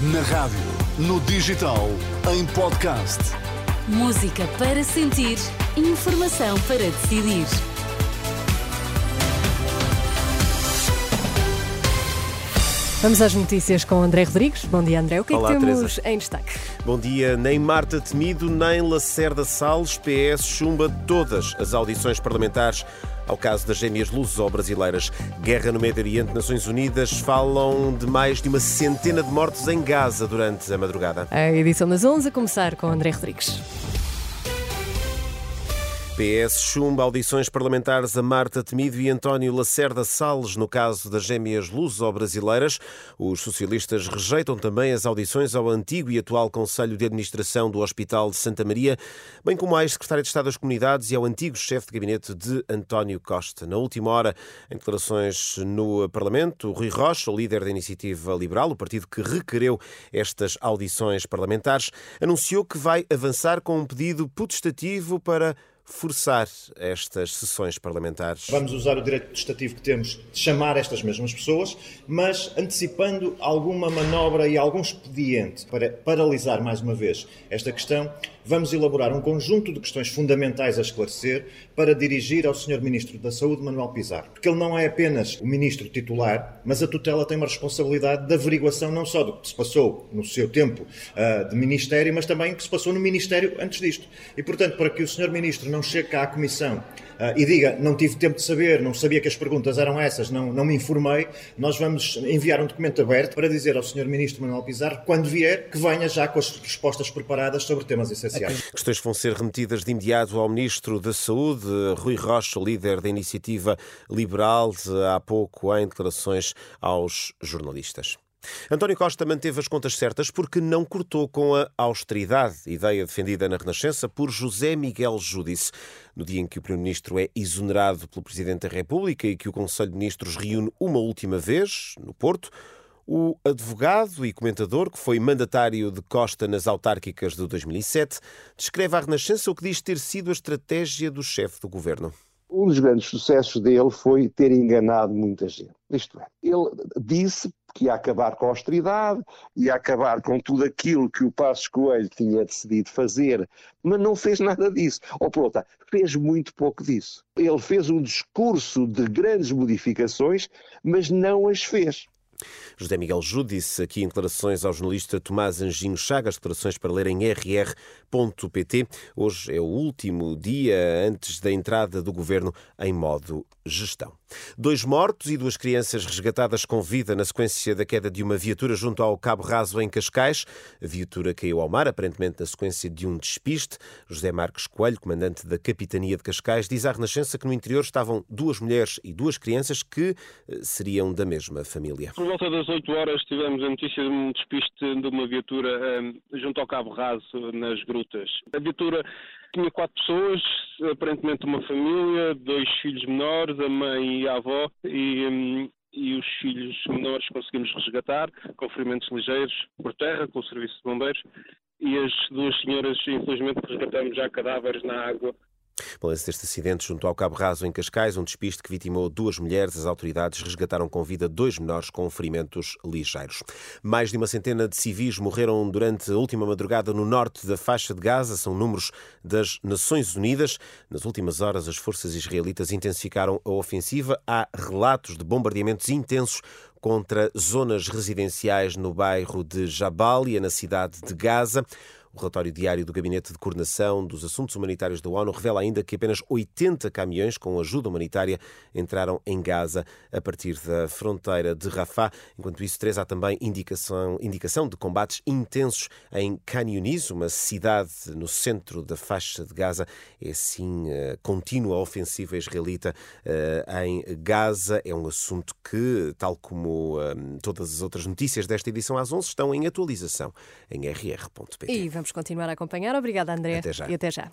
Na rádio, no digital, em podcast. Música para sentir, informação para decidir. Vamos às notícias com André Rodrigues. Bom dia, André. O que Olá, é que temos Teresa. em destaque? Bom dia. Nem Marta Temido, nem Lacerda Salles, PS chumba todas as audições parlamentares ao caso das gêmeas luso-brasileiras. Guerra no Médio Oriente, Nações Unidas falam de mais de uma centena de mortos em Gaza durante a madrugada. A edição das 11 a começar com André Rodrigues. PS chumba audições parlamentares a Marta Temido e António Lacerda Salles no caso das gêmeas luso-brasileiras. Os socialistas rejeitam também as audições ao antigo e atual Conselho de Administração do Hospital de Santa Maria, bem como à ex-secretária de Estado das Comunidades e ao antigo chefe de gabinete de António Costa. Na última hora, em declarações no Parlamento, Rui Rocha, o líder da Iniciativa Liberal, o partido que requereu estas audições parlamentares, anunciou que vai avançar com um pedido potestativo para forçar estas sessões parlamentares. Vamos usar o direito legislativo que temos de chamar estas mesmas pessoas, mas antecipando alguma manobra e algum expediente para paralisar mais uma vez esta questão, vamos elaborar um conjunto de questões fundamentais a esclarecer para dirigir ao Sr. Ministro da Saúde, Manuel Pizarro. Porque ele não é apenas o Ministro titular, mas a tutela tem uma responsabilidade de averiguação não só do que se passou no seu tempo uh, de Ministério, mas também o que se passou no Ministério antes disto. E, portanto, para que o Sr. Ministro não chegue cá à Comissão uh, e diga não tive tempo de saber, não sabia que as perguntas eram essas, não, não me informei, nós vamos enviar um documento aberto para dizer ao Sr. Ministro Manuel Pizarro, quando vier, que venha já com as respostas preparadas sobre temas essenciais. Questões vão ser remetidas de imediato ao Ministro da Saúde, Rui Rocha, líder da Iniciativa Liberal, há pouco em declarações aos jornalistas. António Costa manteve as contas certas porque não cortou com a austeridade, ideia defendida na Renascença por José Miguel Júdice. No dia em que o Primeiro-Ministro é exonerado pelo Presidente da República e que o Conselho de Ministros reúne uma última vez, no Porto, o advogado e comentador, que foi mandatário de Costa nas autárquicas de 2007, descreve à Renascença o que diz ter sido a estratégia do chefe do governo. Um dos grandes sucessos dele foi ter enganado muita gente. Isto é, ele disse que ia acabar com a austeridade, ia acabar com tudo aquilo que o Passos Coelho tinha decidido fazer, mas não fez nada disso. Ou por fez muito pouco disso. Ele fez um discurso de grandes modificações, mas não as fez. José Miguel Júdice disse aqui em declarações ao jornalista Tomás Anjinho Chagas, declarações para ler em rr.pt. Hoje é o último dia antes da entrada do governo em modo gestão. Dois mortos e duas crianças resgatadas com vida na sequência da queda de uma viatura junto ao Cabo Raso em Cascais. A viatura caiu ao mar, aparentemente na sequência de um despiste. José Marques Coelho, comandante da Capitania de Cascais, diz à Renascença que no interior estavam duas mulheres e duas crianças que eh, seriam da mesma família. Volta das 8 horas tivemos a notícia de um despiste de uma viatura um, junto ao Cabo Raso, nas grutas. A viatura tinha quatro pessoas, aparentemente uma família, dois filhos menores, a mãe e a avó, e, um, e os filhos menores conseguimos resgatar com ferimentos ligeiros por terra, com o serviço de bombeiros, e as duas senhoras, infelizmente, resgatamos já cadáveres na água Balanço deste acidente junto ao Cabo Raso, em Cascais, um despiste que vitimou duas mulheres. As autoridades resgataram com vida dois menores com ferimentos ligeiros. Mais de uma centena de civis morreram durante a última madrugada no norte da faixa de Gaza. São números das Nações Unidas. Nas últimas horas, as forças israelitas intensificaram a ofensiva. Há relatos de bombardeamentos intensos contra zonas residenciais no bairro de Jabalia, na cidade de Gaza. O relatório diário do Gabinete de Coordenação dos Assuntos Humanitários da ONU revela ainda que apenas 80 caminhões com ajuda humanitária entraram em Gaza a partir da fronteira de Rafah. Enquanto isso, Teresa, há também indicação, indicação de combates intensos em Khan Yunis, uma cidade no centro da faixa de Gaza. É assim, uh, contínua ofensiva israelita uh, em Gaza. É um assunto que, tal como uh, todas as outras notícias desta edição às 11, estão em atualização em rr.pt. Vamos continuar a acompanhar. Obrigada, André. Até já. E até já.